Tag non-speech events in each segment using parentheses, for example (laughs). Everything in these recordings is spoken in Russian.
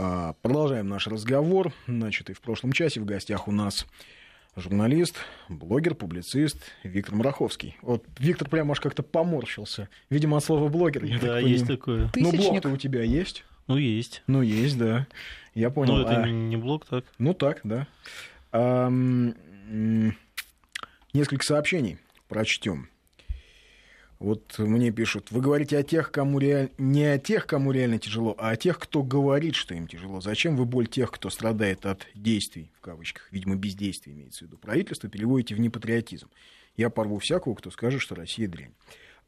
А, продолжаем наш разговор. Значит, и в прошлом часе в гостях у нас журналист, блогер, публицист Виктор Мараховский. Вот Виктор прямо аж как-то поморщился. Видимо, от слова блогер. Я да, есть такое. Ну, блог-то у тебя есть? Ну, есть. Ну, есть, да. Я понял. Ну, это а... не блог, так? Ну, так, да. А, несколько сообщений прочтем. Вот мне пишут, вы говорите о тех, кому реаль... не о тех, кому реально тяжело, а о тех, кто говорит, что им тяжело. Зачем вы боль тех, кто страдает от действий, в кавычках, видимо, бездействия имеется в виду, правительство, переводите в непатриотизм? Я порву всякого, кто скажет, что Россия дрянь.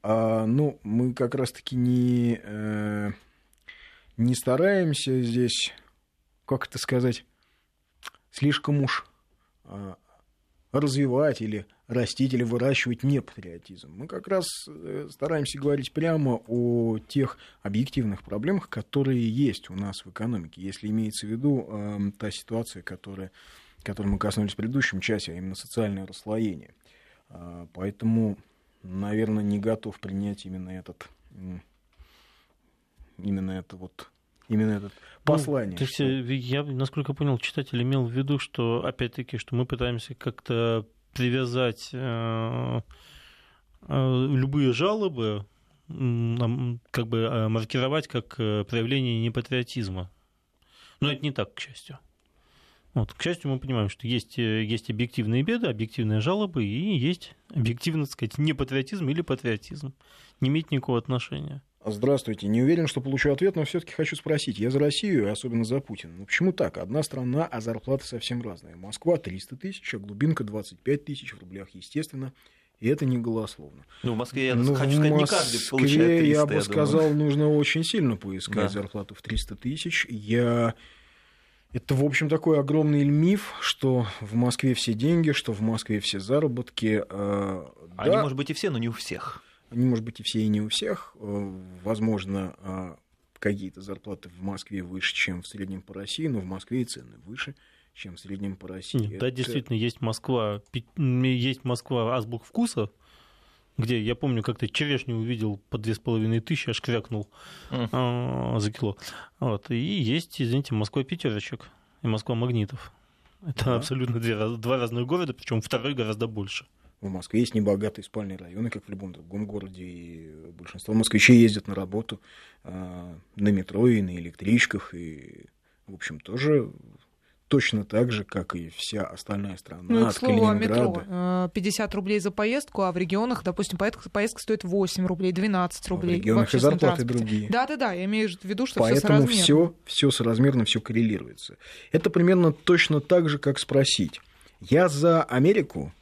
А, ну, мы как раз-таки не, э, не стараемся здесь, как это сказать, слишком уж э, развивать или растить или выращивать не патриотизм. Мы как раз э, стараемся говорить прямо о тех объективных проблемах, которые есть у нас в экономике, если имеется в виду э, та ситуация, которая, которой мы коснулись в предыдущем часе, а именно социальное расслоение. Э, поэтому, наверное, не готов принять именно этот именно это вот именно это послание. Ну, что... я, насколько понял, читатель имел в виду, что, опять-таки, что мы пытаемся как-то привязать э, э, любые жалобы, как бы э, маркировать как проявление непатриотизма. Но это не так, к счастью. Вот, к счастью, мы понимаем, что есть, есть объективные беды, объективные жалобы, и есть объективно, так сказать, непатриотизм или патриотизм. Не имеет никакого отношения. Здравствуйте. Не уверен, что получу ответ, но все-таки хочу спросить. Я за Россию, и особенно за Путина. Ну почему так? Одна страна, а зарплаты совсем разные. Москва 300 тысяч, а глубинка 25 тысяч в рублях, естественно. И это не голословно. Ну, в Москве, я ну, хочу сказать, не каждый получает 300, я бы я сказал, думаю. нужно очень сильно поискать да. зарплату в 300 тысяч. Я... Это, в общем, такой огромный миф, что в Москве все деньги, что в Москве все заработки. Э, Они, да, может быть, и все, но не у всех. Они, может быть, и все, и не у всех. Э, возможно, а, какие-то зарплаты в Москве выше, чем в среднем по России, но в Москве и цены выше, чем в среднем по России. Нет, Это... Да, действительно, есть Москва, есть Москва азбук вкуса, где я помню, как-то черешню увидел по две с половиной тысячи, аж крякнул mm. за кило. Вот. И есть, извините, Москва пятерочек и Москва магнитов. Это да. абсолютно две, два разных города, причем второй гораздо больше. В Москве есть небогатые спальные районы, как в любом другом городе, и большинство москвичей ездят на работу э, на метро и на электричках, и, в общем, тоже точно так же, как и вся остальная страна. Ну, от к слову о метро. 50 рублей за поездку, а в регионах, допустим, поездка, поездка стоит 8 рублей, 12 рублей. А в регионах и зарплаты другие. Да-да-да, я имею в виду, что Поэтому все все, все соразмерно, все коррелируется. Это примерно точно так же, как спросить. Я за Америку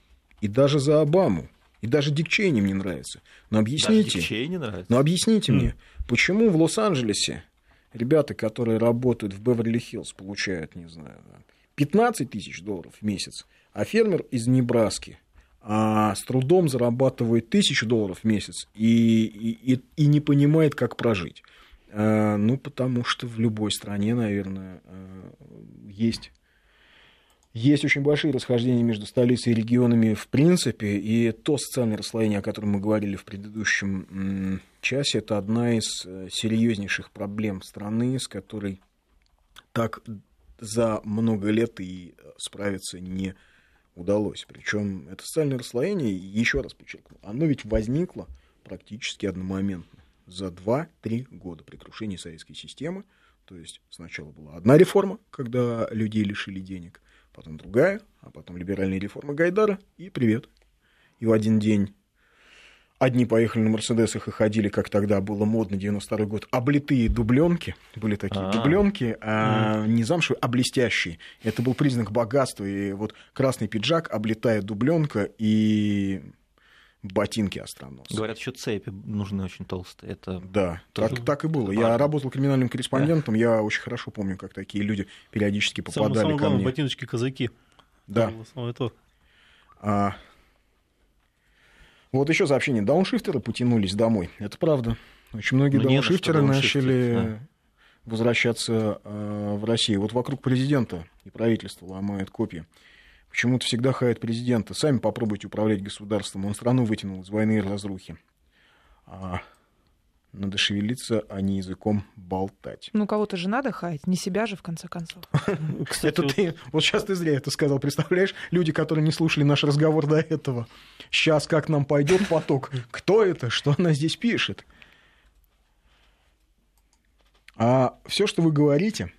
и даже за Обаму. И даже Дик Чейни мне нравится. Но объясните, даже Дик нравится. Но объясните mm. мне, почему в Лос-Анджелесе ребята, которые работают в Беверли-Хиллз, получают, не знаю, 15 тысяч долларов в месяц, а фермер из Небраски а с трудом зарабатывает тысячу долларов в месяц и, и, и не понимает, как прожить. А, ну, потому что в любой стране, наверное, а, есть есть очень большие расхождения между столицей и регионами в принципе, и то социальное расслоение, о котором мы говорили в предыдущем часе, это одна из э, серьезнейших проблем страны, с которой так за много лет и справиться не удалось. Причем это социальное расслоение, еще раз подчеркну, оно ведь возникло практически одномоментно за 2-3 года при крушении советской системы. То есть сначала была одна реформа, когда людей лишили денег, потом другая, а потом либеральные реформы Гайдара, и привет. И в один день одни поехали на Мерседесах и ходили, как тогда было модно, 92 год, облитые дубленки, были такие А-а-а. дубленки, а не замшевые, а блестящие. Это был признак богатства, и вот красный пиджак, облитая дубленка, и ботинки остроносые. Говорят, еще цепи нужны очень толстые. Это да, тоже... так, так и было. Я работал криминальным корреспондентом, я очень хорошо помню, как такие люди периодически попадали самое, самое ко мне. ботиночки-казаки. Да. А... Вот еще сообщение. Дауншифтеры потянулись домой. Это правда. Очень многие ну, дауншифтеры начали да. возвращаться э, в Россию. Вот вокруг президента и правительства ломают копии почему-то всегда хаят президента. Сами попробуйте управлять государством. Он страну вытянул из войны и разрухи. А... Надо шевелиться, а не языком болтать. Ну, кого-то же надо хаять, не себя же, в конце концов. Кстати, (laughs) это ты, вот сейчас ты зря это сказал, представляешь? Люди, которые не слушали наш разговор до этого. Сейчас как нам пойдет поток? Кто это? Что она здесь пишет? А все, что вы говорите,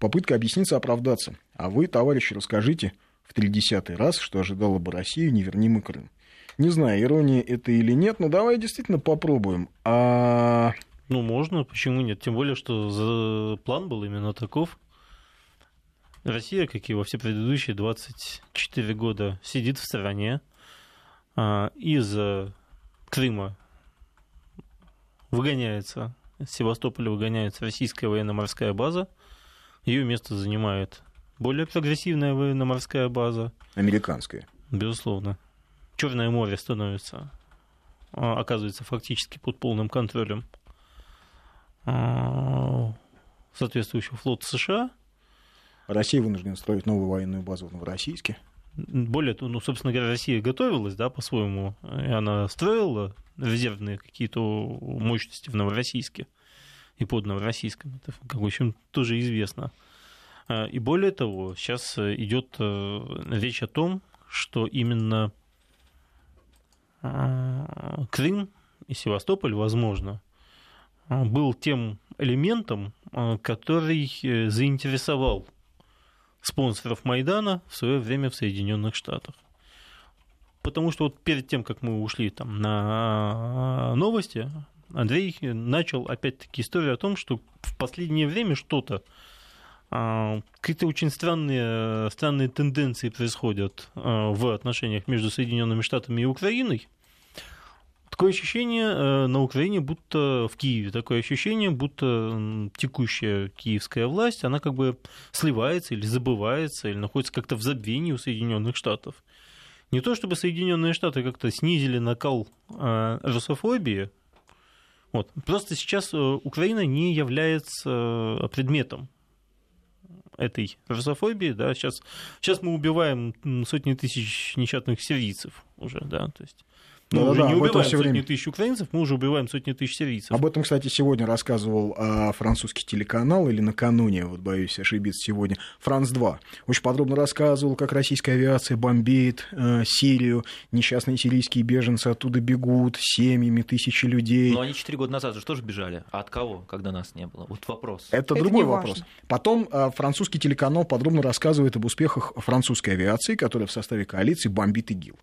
попытка объясниться, оправдаться. А вы, товарищи, расскажите в тридесятый раз, что ожидало бы Россию, не верни мы Крым. Не знаю, ирония это или нет, но давай действительно попробуем. А... Ну, можно, почему нет? Тем более, что за... план был именно таков. Россия, как и во все предыдущие 24 года, сидит в стороне. А, из Крыма выгоняется, из Севастополя выгоняется российская военно-морская база. Ее место занимает более прогрессивная военно-морская база. Американская. Безусловно. Черное море становится, а, оказывается фактически под полным контролем а, соответствующего флота США. Россия вынуждена строить новую военную базу в Новороссийске. Более того, ну, собственно говоря, Россия готовилась, да, по-своему, и она строила резервные какие-то мощности в Новороссийске и под Новороссийском. Это, как, в общем, тоже известно. А, и более того, сейчас идет э, речь о том, что именно Крым и Севастополь, возможно, был тем элементом, который э, заинтересовал спонсоров Майдана в свое время в Соединенных Штатах. Потому что вот перед тем, как мы ушли там на новости, Андрей начал опять-таки историю о том, что в последнее время что-то, какие-то очень странные, странные тенденции происходят в отношениях между Соединенными Штатами и Украиной, Такое ощущение э, на Украине, будто в Киеве, такое ощущение, будто текущая киевская власть, она как бы сливается или забывается, или находится как-то в забвении у Соединенных Штатов. Не то чтобы Соединенные Штаты как-то снизили накал э, русофобии, вот. Просто сейчас э, Украина не является предметом этой русофобии, да, сейчас, сейчас мы убиваем сотни тысяч несчастных сирийцев уже, да, то есть мы да, уже да, не убиваем сотни время... тысяч украинцев, мы уже убиваем сотни тысяч сирийцев. Об этом, кстати, сегодня рассказывал а, французский телеканал, или накануне, вот боюсь ошибиться сегодня, Франс-2. Очень подробно рассказывал, как российская авиация бомбит э, Сирию, несчастные сирийские беженцы оттуда бегут, семьями, тысячи людей. Но они четыре года назад же тоже бежали. А от кого, когда нас не было? Вот вопрос. Это, Это другой вопрос. Важно. Потом а, французский телеканал подробно рассказывает об успехах французской авиации, которая в составе коалиции бомбит ИГИЛ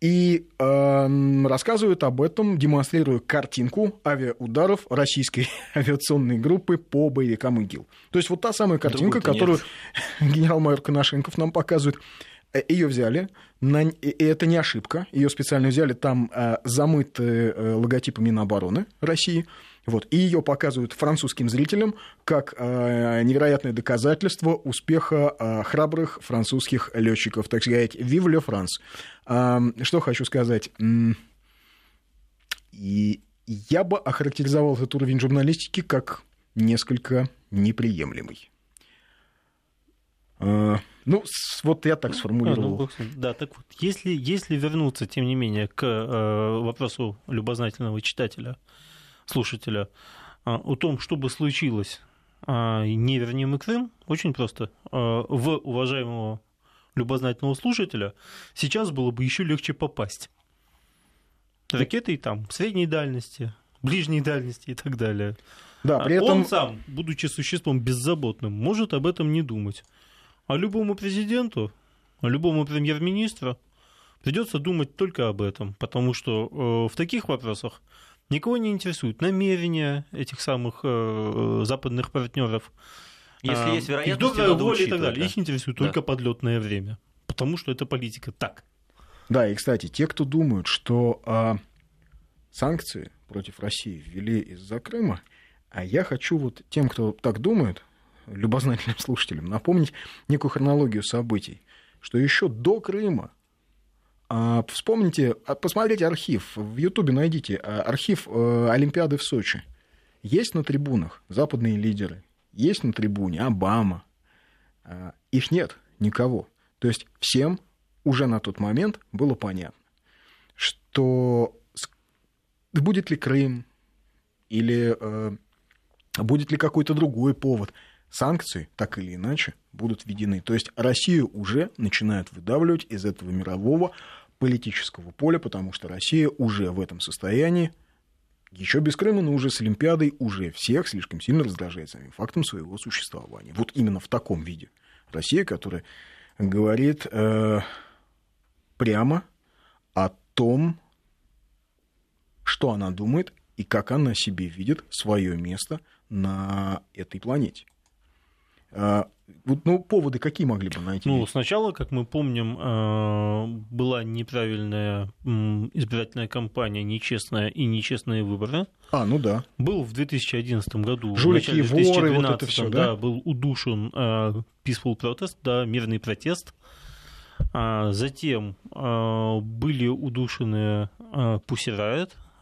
и э, рассказывают об этом, демонстрируя картинку авиаударов российской (laughs) авиационной группы по боевикам ИГИЛ. То есть вот та самая картинка, которую (laughs) генерал-майор Коношенков нам показывает, э, ее взяли, на... и это не ошибка, ее специально взяли, там э, замыты э, логотипы Минобороны России, вот, и ее показывают французским зрителям как э, невероятное доказательство успеха э, храбрых французских летчиков, так сказать, «Vive le France». Э, что хочу сказать. И я бы охарактеризовал этот уровень журналистики как несколько неприемлемый. Э, ну, вот я так сформулировал. А, ну, да, так вот, если, если вернуться, тем не менее, к э, вопросу любознательного читателя, слушателя а, о том, что бы случилось, а, не вернем и Крым, очень просто. А, в уважаемого любознательного слушателя сейчас было бы еще легче попасть. Ракетой там средней дальности, ближней дальности и так далее. Да, при этом... Он сам, будучи существом беззаботным, может об этом не думать. А любому президенту, а любому премьер-министру придется думать только об этом, потому что э, в таких вопросах Никого не интересуют намерения этих самых э, западных партнеров. Если а, есть вероятность, их надо воля и так далее. Да. Их интересует да. только подлетное время, потому что это политика так. Да, и кстати, те, кто думают, что а, санкции против России ввели из-за Крыма, а я хочу вот тем, кто так думает, любознательным (laughs) слушателям, напомнить некую хронологию событий, что еще до Крыма вспомните, а, посмотрите архив, в Ютубе найдите а, архив э, Олимпиады в Сочи. Есть на трибунах западные лидеры, есть на трибуне Обама. Их нет никого. То есть всем уже на тот момент было понятно, что будет ли Крым, или э, будет ли какой-то другой повод. Санкции, так или иначе, будут введены. То есть Россию уже начинают выдавливать из этого мирового политического поля, потому что Россия уже в этом состоянии, еще без Крыма, но уже с Олимпиадой, уже всех слишком сильно раздражает самим фактом своего существования. Вот именно в таком виде. Россия, которая говорит э, прямо о том, что она думает и как она себе видит свое место на этой планете. Вот, ну, поводы какие могли бы найти? Ну, сначала, как мы помним, а, была неправильная избирательная кампания, нечестная и нечестные выборы. А, ну да. Был в 2011 году, Жулики, 2012, воры, вот это все, да? да? был удушен uh, peaceful protest, да, мирный протест. А, затем а, были удушены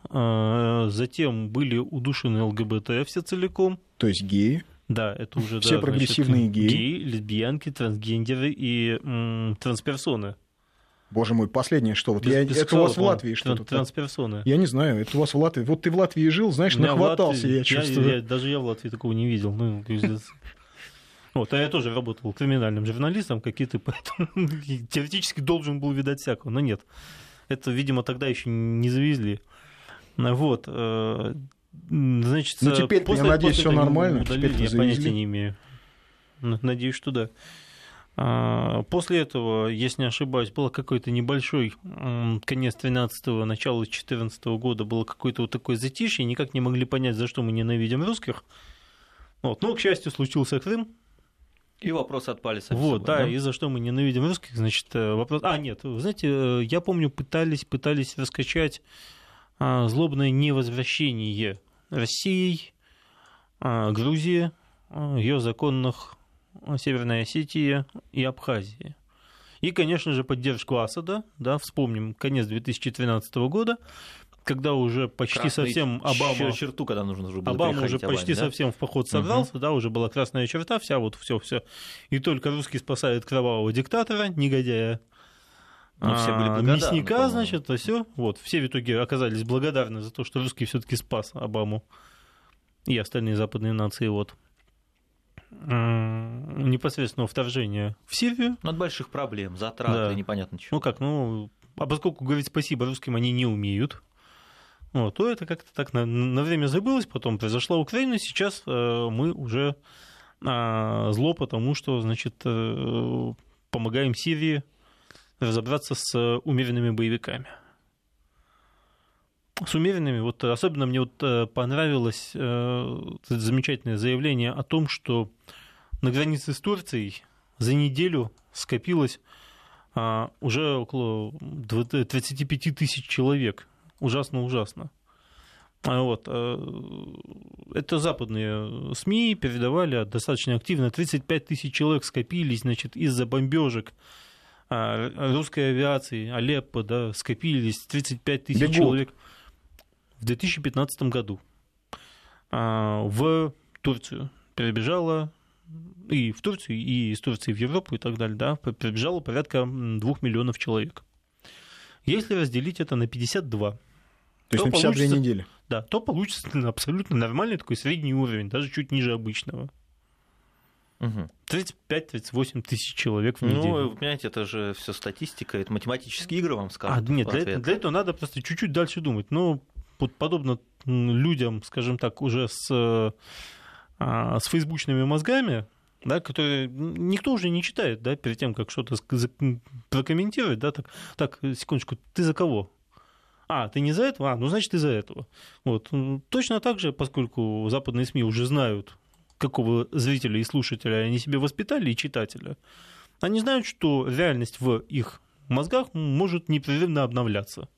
а, затем были удушены ЛГБТ все целиком. То есть геи? Да, это уже все да, прогрессивные значит, геи. геи, лесбиянки, трансгендеры и м, трансперсоны. Боже мой, последнее что? Вот я, это у вас в Латвии что-то? Трансперсоны. Я не знаю, это у вас в Латвии. Вот ты в Латвии жил, знаешь, нахватался, Латвии, я чувствую. Я, я, даже я в Латвии такого не видел. Ну, вот, а я тоже работал криминальным журналистом, как и ты, (laughs) поэтому теоретически должен был видать всякого, но нет. Это, видимо, тогда еще не завезли. Вот. Значит, ну, теперь, после, я надеюсь, все нормально. Удалили, теперь я завезли. понятия не имею. Надеюсь, что да. А, после этого, если не ошибаюсь, был какой-то небольшой конец 13-го, начало 14 -го года, было какое-то вот такое затишье, никак не могли понять, за что мы ненавидим русских. Вот. Но, к счастью, случился Крым, и вопросы отпали сами Вот, собой, да, да, и за что мы ненавидим русских, значит, э, вопрос... А, нет, вы знаете, э, я помню, пытались, пытались раскачать а, злобное невозвращение России, а, Грузии, а, ее законных Северной Осетии и Абхазии. И, конечно же, поддержку Асада, да, вспомним конец 2013 года, когда уже почти Красный совсем Обама... черту, когда нужно уже было Обама уже почти да? совсем в поход собрался, угу. да, уже была красная черта, вся вот все, все. И только русский спасает кровавого диктатора, негодяя. Ну, все были благодарны, Мясника, значит, а все. Вот, все в итоге оказались благодарны за то, что русский все-таки спас Обаму и остальные западные нации. Вот непосредственного вторжения в Сирию. Ну, от больших проблем, затрат да. непонятно чего. Ну как, ну, а поскольку говорить спасибо русским они не умеют, вот, то это как-то так на, на время забылось, потом произошла Украина, сейчас э, мы уже э, зло, потому что, значит, э, помогаем Сирии разобраться с умеренными боевиками. С умеренными, вот особенно мне вот э, понравилось э, замечательное заявление о том, что на границе с Турцией за неделю скопилось а, уже около 35 тысяч человек ужасно-ужасно. А вот. Э, это западные СМИ передавали достаточно активно. 35 тысяч человек скопились значит, из-за бомбежек а, русской авиации, Алеппо, да, скопились 35 тысяч Бегут. человек в 2015 году. А, в Турцию перебежало и в Турцию, и из Турции в Европу и так далее, да, перебежало порядка 2 миллионов человек. Если разделить это на 52, то, то есть на 52 получится, недели. Да, то получится (laughs) абсолютно нормальный такой средний уровень, даже чуть ниже обычного. Угу. 35-38 тысяч человек в неделю. Ну, вы понимаете, это же все статистика, это математические игры вам скажут. А, нет, для, этого, для этого надо просто чуть-чуть дальше думать. Ну, вот подобно людям, скажем так, уже с, а, с фейсбучными мозгами, да, которые никто уже не читает, да, перед тем, как что-то прокомментировать, да, так, так, секундочку, ты за кого? А, ты не за этого? А, ну, значит, ты за этого. Вот. Точно так же, поскольку западные СМИ уже знают, какого зрителя и слушателя они себе воспитали, и читателя, они знают, что реальность в их мозгах может непрерывно обновляться.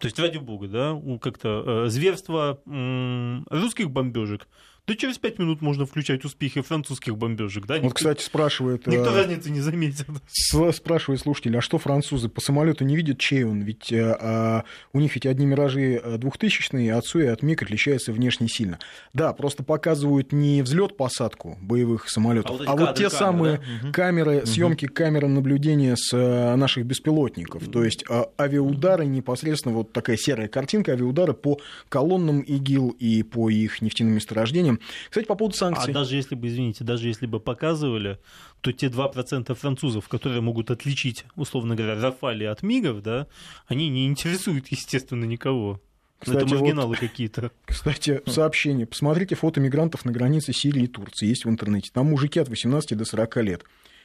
То есть, ради бога, да, как-то э, зверство русских бомбежек Да через пять минут можно включать успехи французских бомбежек, да? Вот, Никто- кстати, спрашивает... Никто э, разницы не заметит. Спрашивает слушатель, а что французы по самолету не видят, чей он? Ведь э, а, у них ведь одни миражи э, двухтысячные, Суи и от МиГ отличаются внешне сильно. Да, просто показывают не взлет-посадку боевых самолетов, А вот а вот те камеры, самые да? Камеры, съемки камер наблюдения с наших беспилотников. То есть а, авиаудары непосредственно, вот такая серая картинка, авиаудары по колоннам ИГИЛ и по их нефтяным месторождениям. Кстати, по поводу А санкций. даже если бы, извините, даже если бы показывали, то те 2% французов, которые могут отличить, условно говоря, Рафали от Мигов, да, они не интересуют, естественно, никого. Кстати, Это вот- маргиналы какие-то. (laughs) Кстати, сообщение. Посмотрите фото мигрантов на границе Сирии и Турции. Есть в интернете. Там мужики от 18 до 40 лет.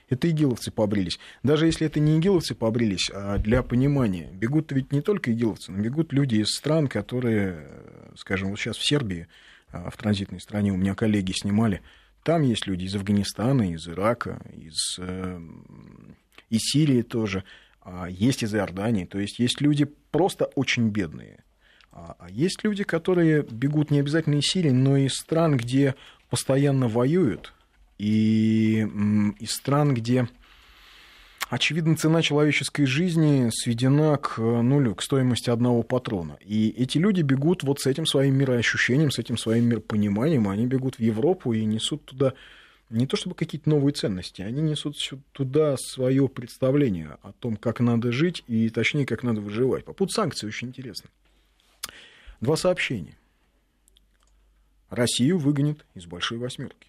Это игиловцы побрились. Даже если это не игиловцы побрились, а для понимания, бегут ведь не только игиловцы, но бегут люди из стран, которые, скажем, вот сейчас в Сербии, а, в транзитной стране, у меня коллеги снимали, там есть люди из Афганистана, из Ирака, из, э, из Сирии тоже, а есть из Иордании. То есть есть люди просто очень бедные. А а есть люди, которые бегут не обязательно из Сирии, но из стран, где постоянно воюют, и из стран, где, очевидно, цена человеческой жизни сведена к э, нулю, к стоимости одного патрона. И эти люди бегут вот с этим своим мироощущением, с этим своим миропониманием, они бегут в Европу и несут туда не то чтобы какие-то новые ценности, они несут туда свое представление о том, как надо жить и, точнее, как надо выживать. По поводу санкций очень интересно. Два сообщения. Россию выгонят из Большой Восьмерки.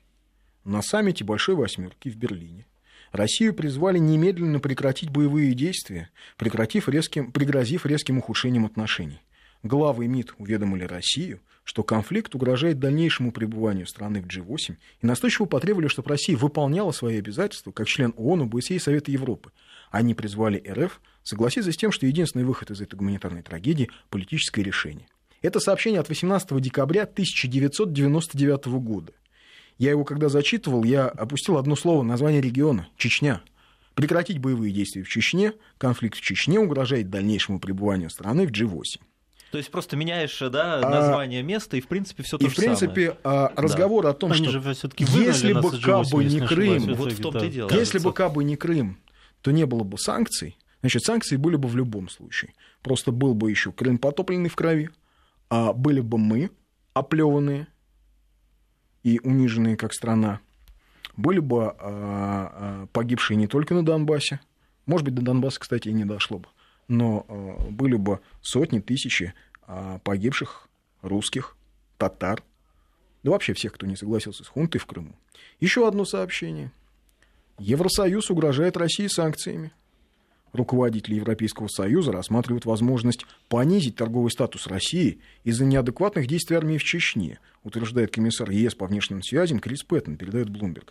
На саммите Большой Восьмерки в Берлине Россию призвали немедленно прекратить боевые действия, прекратив резким, пригрозив резким ухудшением отношений. Главы МИД уведомили Россию, что конфликт угрожает дальнейшему пребыванию страны в G8 и настойчиво потребовали, чтобы Россия выполняла свои обязательства как член ООН, ОБСЕ и Совета Европы. Они призвали РФ согласиться с тем, что единственный выход из этой гуманитарной трагедии – политическое решение. Это сообщение от 18 декабря 1999 года. Я его когда зачитывал, я опустил одно слово, название региона – Чечня. Прекратить боевые действия в Чечне, конфликт в Чечне угрожает дальнейшему пребыванию страны в G8. То есть просто меняешь да, А- название места, и в принципе все то И, же в принципе, а, разговор о том, Они что если бы кабы не Крым, самое. Вот в том-то и дело. если бы кабы не Крым, то не было бы санкций. Значит, санкции были бы в любом случае. Просто был бы еще Крым потопленный в крови, а были бы мы оплеванные и униженные как страна. Были бы а, а, погибшие не только на Донбассе, может быть, до Донбасса, кстати, и не дошло бы, но а, были бы сотни, тысячи погибших русских, татар, да вообще всех, кто не согласился с хунтой в Крыму. Еще одно сообщение. Евросоюз угрожает России санкциями. Руководители Европейского Союза рассматривают возможность понизить торговый статус России из-за неадекватных действий армии в Чечне, утверждает комиссар ЕС по внешним связям Крис Пэттон, передает Bloomberg.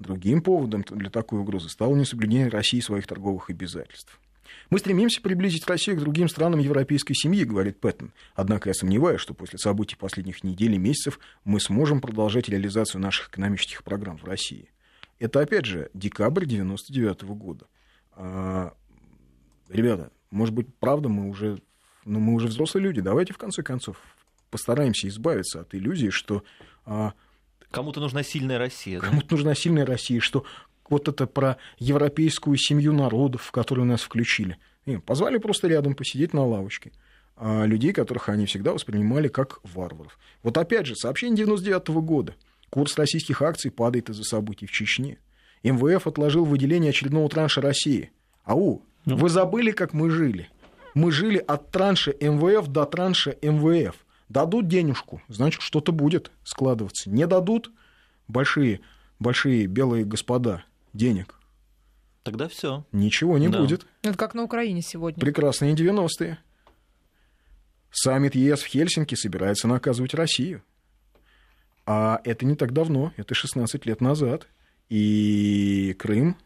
Другим поводом для такой угрозы стало несоблюдение России своих торговых обязательств. Мы стремимся приблизить Россию к другим странам европейской семьи, говорит Пэттон. Однако я сомневаюсь, что после событий последних недель и месяцев мы сможем продолжать реализацию наших экономических программ в России. Это, опять же, декабрь 99 года. Ребята, может быть, правда, мы уже, ну, мы уже взрослые люди. Давайте, в конце концов, постараемся избавиться от иллюзии, что а, Кому-то нужна сильная Россия. да? Кому-то нужна сильная Россия, что вот это про европейскую семью народов, в которую нас включили. И позвали просто рядом посидеть на лавочке. А людей, которых они всегда воспринимали как варваров. Вот опять же, сообщение 99 года. Курс российских акций падает из-за событий в Чечне. МВФ отложил выделение очередного транша России. Ау. Вы забыли, как мы жили? Мы жили от транша МВФ до транша МВФ. Дадут денежку, значит, что-то будет складываться. Не дадут большие, большие белые господа денег. Тогда все. Ничего не Да. будет. Это как на Украине сегодня. Прекрасные 90-е. Саммит ЕС в Хельсинки собирается наказывать Россию. А это не так давно, это 16 лет назад. И Крым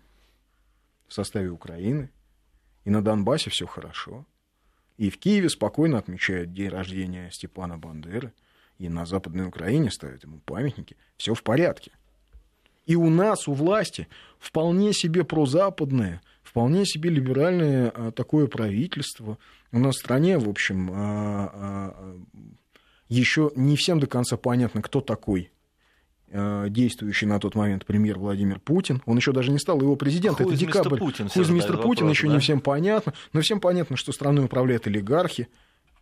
в составе Украины, и на Донбассе все хорошо. И в Киеве спокойно отмечают день рождения Степана Бандеры, и на Западной Украине ставят ему памятники. Все в порядке. И у нас, у власти, вполне себе прозападное, вполне себе либеральное а, такое правительство. У нас в стране, в общем, а, а, еще не всем до конца понятно, кто такой действующий на тот момент премьер Владимир Путин. Он еще даже не стал его президентом. Who Это декабрь. Все Mr. задают Путин вопрос, еще да? не всем понятно. Но всем понятно, что страной управляют олигархи.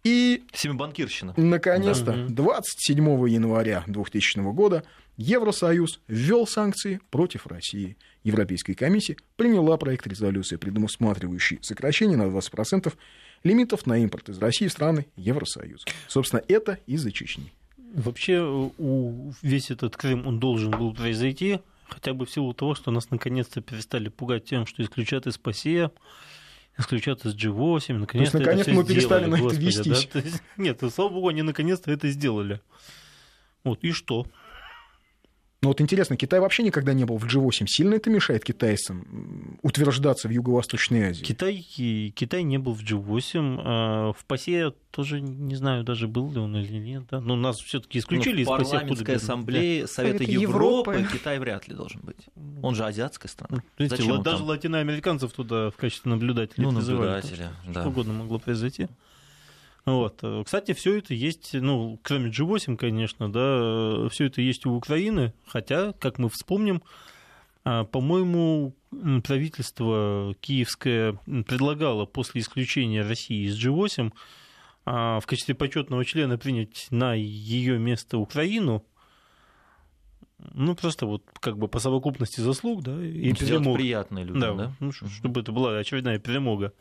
И Семибанкирщина. Наконец-то, Да. 27 января 2000 года Евросоюз ввел санкции против России. Европейская комиссия приняла проект резолюции, предусматривающий сокращение на 20% лимитов на импорт из России в страны Евросоюза. Собственно, это из-за Чечни. Вообще, у, весь этот Крым, он должен был произойти, хотя бы в силу того, что нас наконец-то перестали пугать тем, что исключат из ПАСЕ, исключат из G8, наконец-то всё мы перестали сделали, на это вестись. да? Есть, Нет, ну, слава богу, они наконец-то это сделали. Вот, и что? Но вот интересно, Китай вообще никогда не был в G8. Сильно это мешает китайцам утверждаться в Юго-Восточной Азии? Китай, Китай не был в G8, а в ПАСЕ тоже не знаю, даже был ли он или нет. Да? Но нас все-таки исключили Ну, из парламентской без- ассамблее Совета Европы, Европы. Китай вряд ли должен быть. Он же азиатская страна. Да. Видите, Зачем вот даже там? латиноамериканцев туда в качестве наблюдателей Ну, призывали. наблюдателя, Что да. угодно могло произойти. Вот. э, Кстати, все это есть, ну, кроме G8, конечно, да, все это есть у Украины, хотя, как мы вспомним, а, по-моему, правительство киевское предлагало после исключения России из G8 а, в качестве почетного члена принять на ее место Украину, ну, просто вот как бы по совокупности заслуг, да, и Сделать перемог. приятное людям, Да, да? ну, чтобы это была очередная перемога.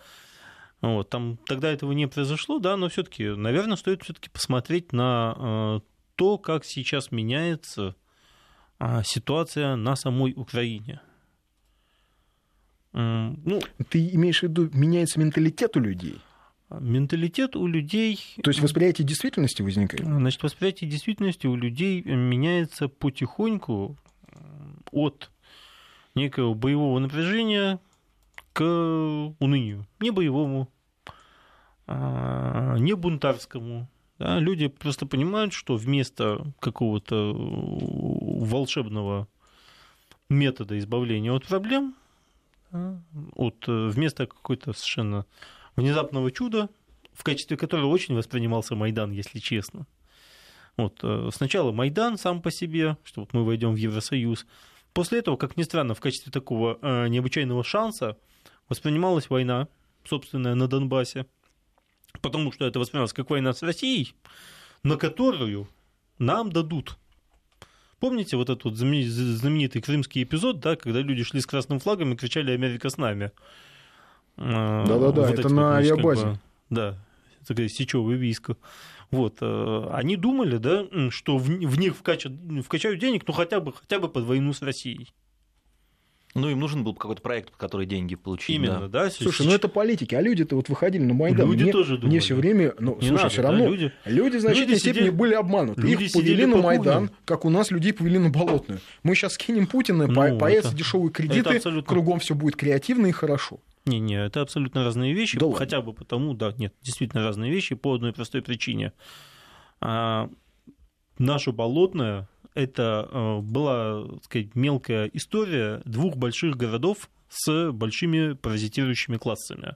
Вот, там тогда этого не произошло, да, но все-таки, наверное, стоит все-таки посмотреть на э, то, как сейчас меняется а, ситуация на самой Украине. Ну, Ты имеешь в виду, меняется менталитет у людей? менталитет у людей, То есть восприятие действительности возникает? значит, восприятие действительности у людей меняется потихоньку от некого боевого напряжения к унынию. Не боевому, а, не бунтарскому. Да, люди просто понимают, что вместо какого-то волшебного метода избавления от проблем, от, э, вместо какой-то совершенно внезапного чуда, в качестве которого очень воспринимался Майдан, если честно. Вот, э, сначала Майдан сам по себе, что вот мы войдем в Евросоюз. После этого, как ни странно, в качестве такого э, необычайного шанса воспринималась война, собственная, на Донбассе, потому что это воспринималось как война с Россией, на которую нам дадут. Помните вот этот вот знамени- знаменитый крымский эпизод, да, когда люди шли с красным флагом и кричали «Америка с нами»? А, Да-да-да, это эти на значит, как авиабазе. бы, да, такая сечевое войско. Вот, э, они думали, да, что в, в них вкачат, вкачают денег, ну хотя бы, хотя бы под войну с Россией. Ну, им нужен был какой-то проект, под который деньги получить. Именно, да. да. Слушай, ну это политики, а люди-то вот выходили на Майдан. Люди мне, тоже Мне думали. все время, ну, Не слушай, надо, все да, равно люди- люди, в значительной люди степени сидели- были обмануты. люди Их повели на по Майдан, как у нас людей повели на Болотную. Мы сейчас скинем Путина, Ну, по- появятся это- дешевые это кредиты, абсолютно- кругом все будет креативно и хорошо. Не-не, это абсолютно разные вещи. Да ладно. хотя бы потому, да, нет, действительно разные вещи по одной простой причине. А, наша болотная это э, была, так сказать, мелкая история двух больших городов с большими паразитирующими классами.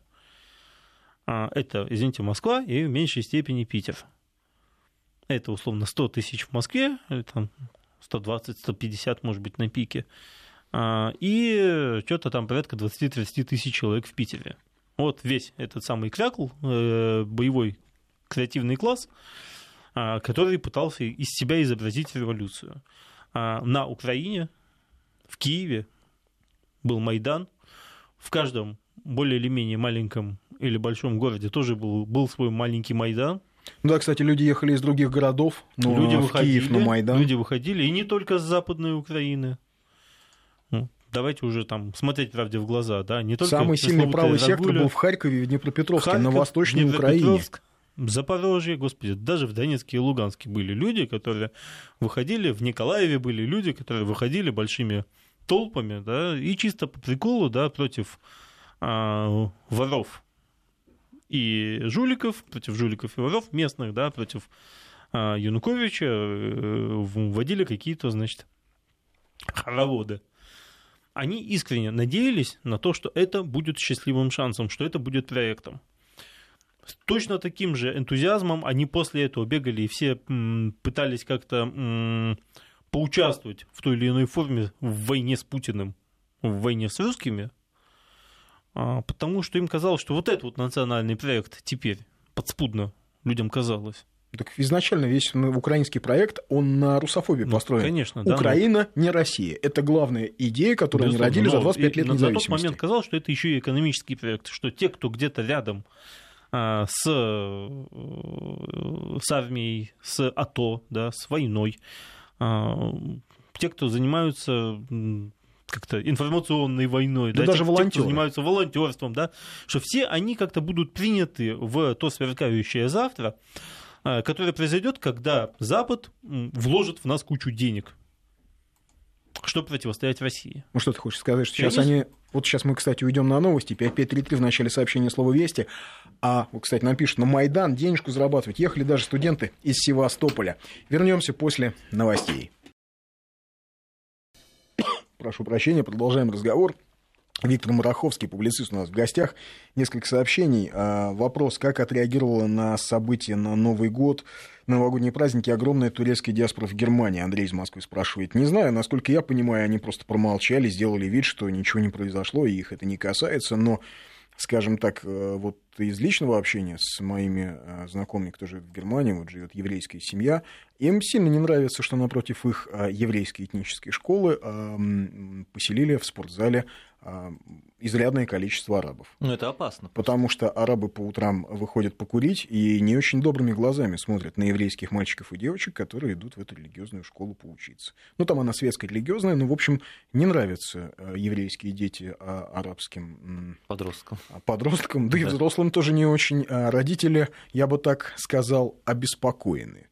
А, это, извините, Москва и в меньшей степени Питер. Это условно 100 тысяч в Москве, или там 120-150, может быть, на пике. А, И что-то там порядка 20-30 тысяч человек в Питере. Вот весь этот самый крякл, э, боевой креативный класс, а, который пытался из себя изобразить революцию. А На Украине, в Киеве был Майдан. В каждом более или менее маленьком или большом городе тоже был, был свой маленький Майдан. Ну да, кстати, люди ехали из других городов, но люди в выходили, Киев на Майдан. Люди выходили, и не только с Западной Украины. Давайте уже там смотреть правде в глаза, да, не только Самый сильный правый сектор был в Харькове и в Днепропетровске, на Харьков, Восточной Украине. Запорожье, господи, даже в Донецке и Луганске были люди, которые выходили, в Николаеве были люди, которые выходили большими толпами, да, и чисто по приколу, да, против а, воров и жуликов, против жуликов и воров местных, да, против а, Януковича э, вводили какие-то, значит, хороводы. Они искренне надеялись на то, что это будет счастливым шансом, что это будет проектом. С точно таким же энтузиазмом они после этого бегали и все пытались как-то поучаствовать в той или иной форме в войне с Путиным, в войне с русскими, а, потому что им казалось, что вот этот вот национальный проект теперь подспудно людям казалось. Так изначально весь украинский проект, он на русофобии Ну, построен. конечно, да, Украина не Россия. Это главная идея, которую они Безусловно. родили за Но 25 и лет независимости. На тот момент казалось, что это еще и экономический проект, что те, кто где-то рядом а, с, э, с армией, с АТО, да, с войной, а, те, кто занимаются как-то информационной войной, Да да, даже те, те, волонтёры. кто занимаются волонтерством, да, что все они как-то будут приняты в то сверкающее завтра, а, которое произойдет, когда Запад вложит в нас кучу денег, чтобы противостоять России. Ну что ты хочешь сказать, что сейчас они... Вот сейчас мы, кстати, уйдем на новости. 5533 в начале сообщения слова «Вести». А, вот, кстати, нам пишут, на Майдан денежку зарабатывать. Ехали даже студенты из Севастополя. Вернемся после новостей. Прошу прощения, продолжаем разговор. Виктор Мараховский, публицист у нас в гостях. Несколько сообщений. А, Вопрос, как отреагировала на события на Новый год, на новогодние праздники огромная турецкая диаспора в Германии? Андрей из Москвы спрашивает. Не знаю, насколько я понимаю, они просто промолчали, сделали вид, что ничего не произошло, и их это не касается, но скажем так, э, вот из личного общения с моими э, знакомыми, кто живет в Германии, вот живет еврейская семья, им сильно не нравится, что напротив их э, еврейской этнической школы поселили в спортзале изрядное количество арабов. Ну, это опасно. Потому что арабы по утрам выходят покурить и не очень добрыми глазами смотрят на еврейских мальчиков и девочек, которые идут в эту религиозную школу поучиться. Ну, там она светско-религиозная, но, в общем, не нравятся э, еврейские дети а, арабским Подросткам. подросткам, да и Да. взрослым тоже не очень. А Родители, я бы так сказал, обеспокоены.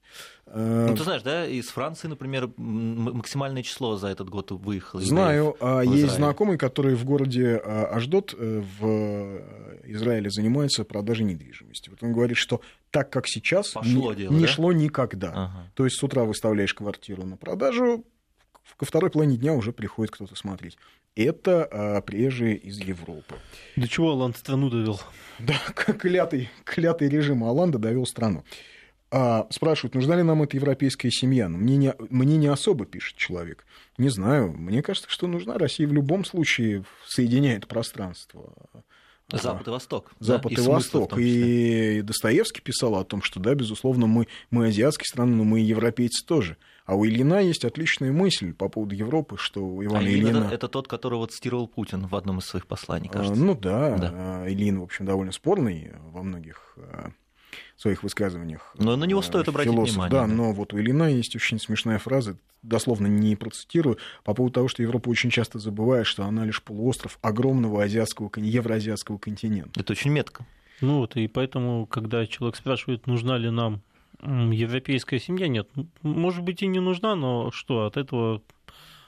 Э, Ну, ты знаешь, да, из Франции, например, максимальное число за этот год выехало. Знаю, а, в есть знакомый, который в городе а, Аждот э, в э, Израиле занимается продажей недвижимости. Вот он говорит, что так как сейчас Пошло не, дело, не да? шло никогда. Ага. То есть с утра выставляешь квартиру на продажу, ко второй половине дня уже приходит кто-то смотреть. Это а, приезжие из Европы. До чего Алан страну довел? Да, как клятый, клятый режим Аланда довел страну. А, спрашивают, нужна ли нам эта европейская семья? Ну, Мне не, мне не особо, пишет человек. Не знаю. Мне кажется, что нужна. Россия в любом случае соединяет пространство. Запад и Восток. да, Запад и, смыслы в Восток. И Достоевский писал о том, что да, безусловно, мы, мы азиатские страны, но мы и европейцы тоже. А у Ильина есть отличная мысль по поводу Европы, что у А Ивана Ильин Ильина... это, это тот, которого цитировал Путин в одном из своих посланий, А, кажется. Ну да, Да. а, Ильин, в общем, довольно спорный во многих а, своих высказываниях. Но на него а, стоит обратить философ. внимание, Да, да. но вот у Ильина есть очень смешная фраза, дословно не процитирую, по поводу того, что Европа очень часто забывает, что она лишь полуостров огромного азиатского, евроазиатского континента. Это очень метко. Ну вот, и поэтому, когда человек спрашивает, нужна ли нам европейская семья, нет, может быть и не нужна, но что, от этого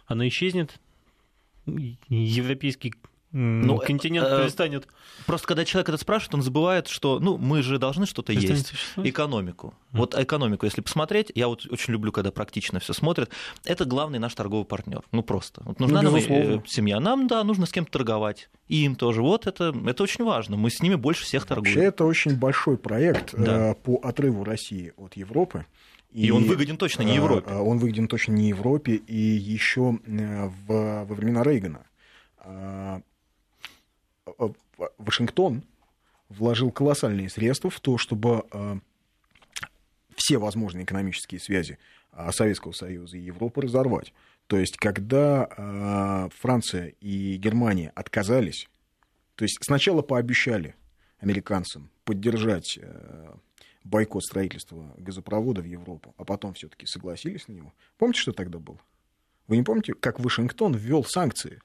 она исчезнет? Европейский Ну, континент э, перестанет, Просто когда человек это спрашивает, он забывает, что ну, мы же должны что-то есть. существовать. Экономику. Вот экономику, если посмотреть, я вот очень люблю, когда практично все смотрят, это главный наш торговый партнер. Ну просто. Вот нужна Ну, нам э, безусловно. семья. Нам, да, нужно с кем-то торговать. И им тоже. Вот это, это очень важно. Мы с ними больше всех Вообще торгуем. это очень большой проект Да. э, по отрыву России от Европы. И он выгоден точно не э, Европе. э, Он выгоден точно не Европе. И еще э, в, во времена Рейгана э, э, Вашингтон вложил колоссальные средства в то, чтобы э, все возможные экономические связи э, Советского Союза и Европы разорвать. То есть, когда э, Франция и Германия отказались, то есть сначала пообещали американцам поддержать э, бойкот строительства газопровода в Европу, а потом все-таки согласились на него. Помните, что тогда было? Вы не помните, как Вашингтон ввел санкции?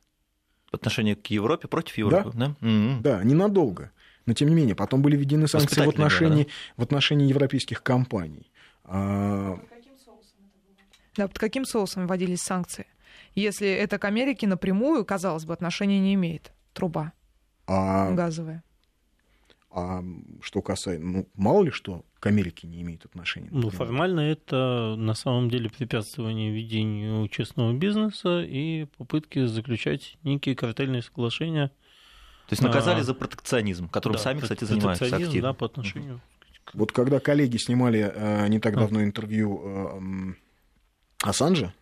В отношении к Европе против Европы. Да? Мгм. Да, ненадолго. Но тем не менее, потом были введены санкции в отношении, в отношении европейских компаний. А, Да, под каким соусом вводились санкции? Если это к Америке напрямую, казалось бы, отношения не имеет. Труба а- газовая. А что касается, ну, мало ли что к Америке не имеет отношения. Ну, например. формально это на самом деле препятствование ведению честного бизнеса и попытки заключать некие картельные соглашения. То есть наказали А, за протекционизм, которым Да, сами, кстати, занимаются протекционизм, активно. Да, по отношению. Вот когда коллеги снимали э, не так А. давно интервью э, м, Ассанжа,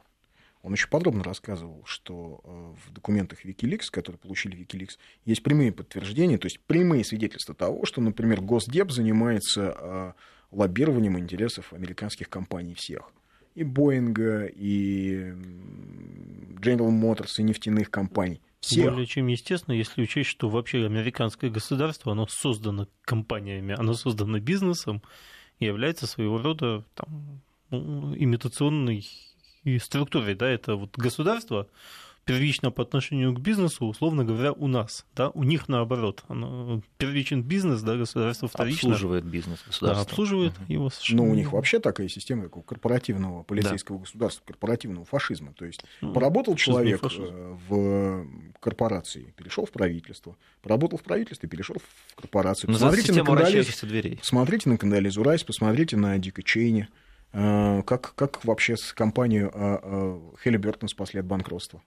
Он очень подробно рассказывал, что э, в документах Wikileaks, которые получили Wikileaks, есть прямые подтверждения, то есть прямые свидетельства того, что, например, Госдеп занимается э, лоббированием интересов американских компаний всех. И Боинга, и General Motors, и нефтяных компаний. Всех. Более чем естественно, если учесть, что вообще американское государство, оно создано компаниями, оно создано бизнесом и является своего рода там, ну, имитационной структурой. Да? Это вот государство, первично по отношению к бизнесу, условно говоря, у нас, да, у них наоборот. Оно, первичен бизнес, да, государство вторично. Обслуживает бизнес государство. Да, обслуживает угу. его совершенно. Но у них вообще такая система такого корпоративного полицейского да. государства, корпоративного фашизма. То есть ну, поработал человек э, в корпорации, перешел в правительство, поработал в правительстве, перешел в корпорацию. Но посмотрите на, Кондолиз, дверей. посмотрите на Кондолизу Райс, посмотрите на Дика Чейни. Э, как, как вообще с компанию Хелли Бертон спасли от банкротства?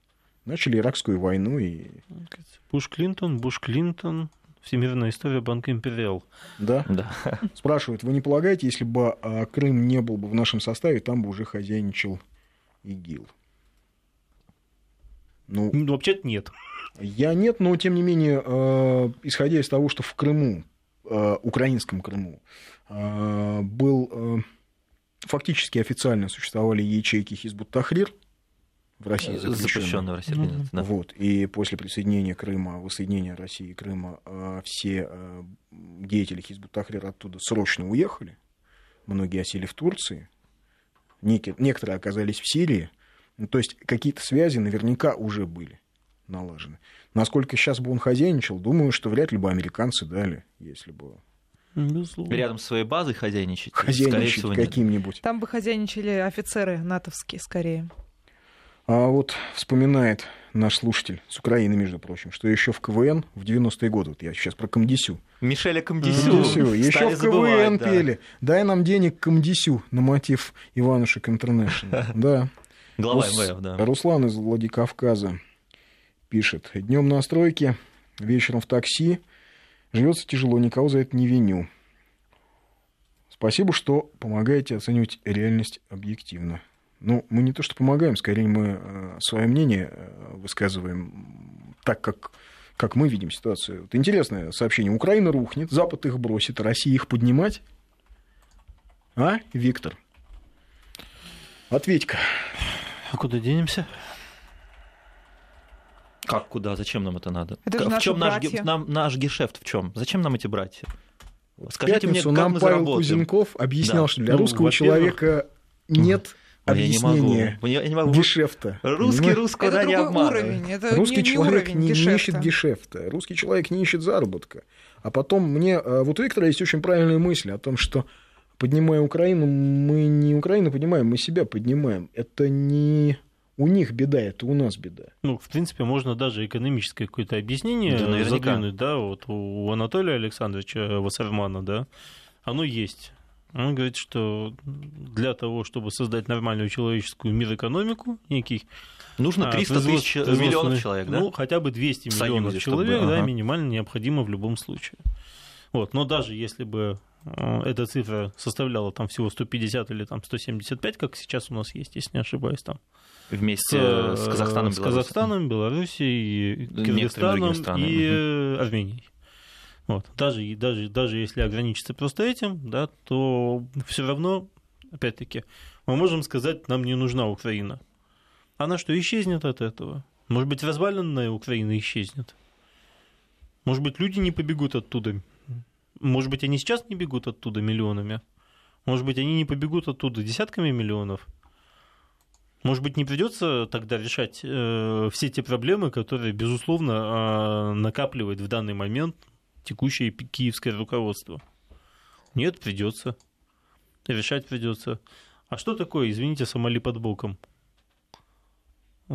Начали иракскую войну и... Буш Клинтон, Буш Клинтон, Всемирная история Банка Империал. Да? Да. (laughs) Спрашивают, вы не полагаете, если бы а, Крым не был бы в нашем составе, там бы уже хозяйничал ИГИЛ? Ну, ну вообще-то нет. Я нет, но тем не менее, э, исходя из того, что в Крыму, э, украинском Крыму, э, был фактически официально существовали ячейки Хизбут Тахрир, в России запрещенная в России. Да. Вот. И после присоединения Крыма, воссоединения России и Крыма, э, все э, деятели Хизбут Тахрира оттуда срочно уехали. Многие осели в Турции. Некоторые оказались в Сирии. Ну, то есть какие-то связи наверняка уже были налажены. Насколько сейчас бы он хозяйничал, думаю, что вряд ли бы американцы дали, если бы Безусловно. Рядом с своей базой хозяйничать? Хозяйничать каким-нибудь. Там бы хозяйничали офицеры натовские скорее. А вот вспоминает наш слушатель с Украины, между прочим, что еще в КВН в 90-е годы, вот я сейчас про Комдисю. Мишеля Комдисю. Комдисю. Еще в КВН да. пели. Дай нам денег Комдисю на мотив Иванушек Интернешнл. (laughs) Да. Глава МВФ, да. Руслан из Владикавказа пишет. Днем на стройке, вечером в такси. Живется тяжело, никого за это не виню. Спасибо, что помогаете оценивать реальность объективно. Ну, мы не то что помогаем, скорее мы э, свое мнение э, высказываем так, как, как мы видим ситуацию. Вот интересное сообщение. Украина рухнет, Запад их бросит, Россия их поднимать. А, Виктор? Ответь-ка. А куда денемся? Как куда? Зачем нам это надо? Это же в чем наш, нам, наш гешефт в чем? Зачем нам эти братья? Скажите мне, как нам мы Павел заработаем? Кузенков объяснял, да. что для ну, русского человека нет объяснение я не могу. гешефта. Русский понимаешь? русского это не уровень. Это Русский не, человек не, не, не ищет гешефта. Русский человек не ищет заработка. А потом мне... Э, вот у Виктора есть очень правильная мысль о том, что поднимая Украину, мы не Украину поднимаем, мы себя поднимаем. Это не у них беда, это у нас беда. Ну, в принципе, можно даже экономическое какое-то объяснение да, задвинуть, да, вот у Анатолия Александровича Вассермана, да, оно есть. Он говорит, что для того, чтобы создать нормальную человеческую мир-экономику, некий Нужно 300 а, тысяч миллионов человек, да? Ну, хотя бы 200 миллионов Союзе, человек, чтобы... да, ага. минимально необходимо в любом случае. Вот, но даже если бы э, эта цифра составляла там всего 150 или там 175, как сейчас у нас есть, если не ошибаюсь, там. Вместе с, с Казахстаном, с Казахстаном, Белоруссией, Киргизстаном и. Арменией. Вот. Даже, даже, даже если ограничиться просто этим, да, то все равно, опять-таки, мы можем сказать, нам не нужна Украина. Она что, исчезнет от этого? Может быть, разваленная Украина исчезнет? Может быть, люди не побегут оттуда? Может быть, они сейчас не бегут оттуда миллионами? Может быть, они не побегут оттуда десятками миллионов? Может быть, не придется тогда решать э, все те проблемы, которые, безусловно, э, накапливает в данный момент текущее киевское руководство. Нет, придется. Решать придется. А что такое, извините, Сомали под боком?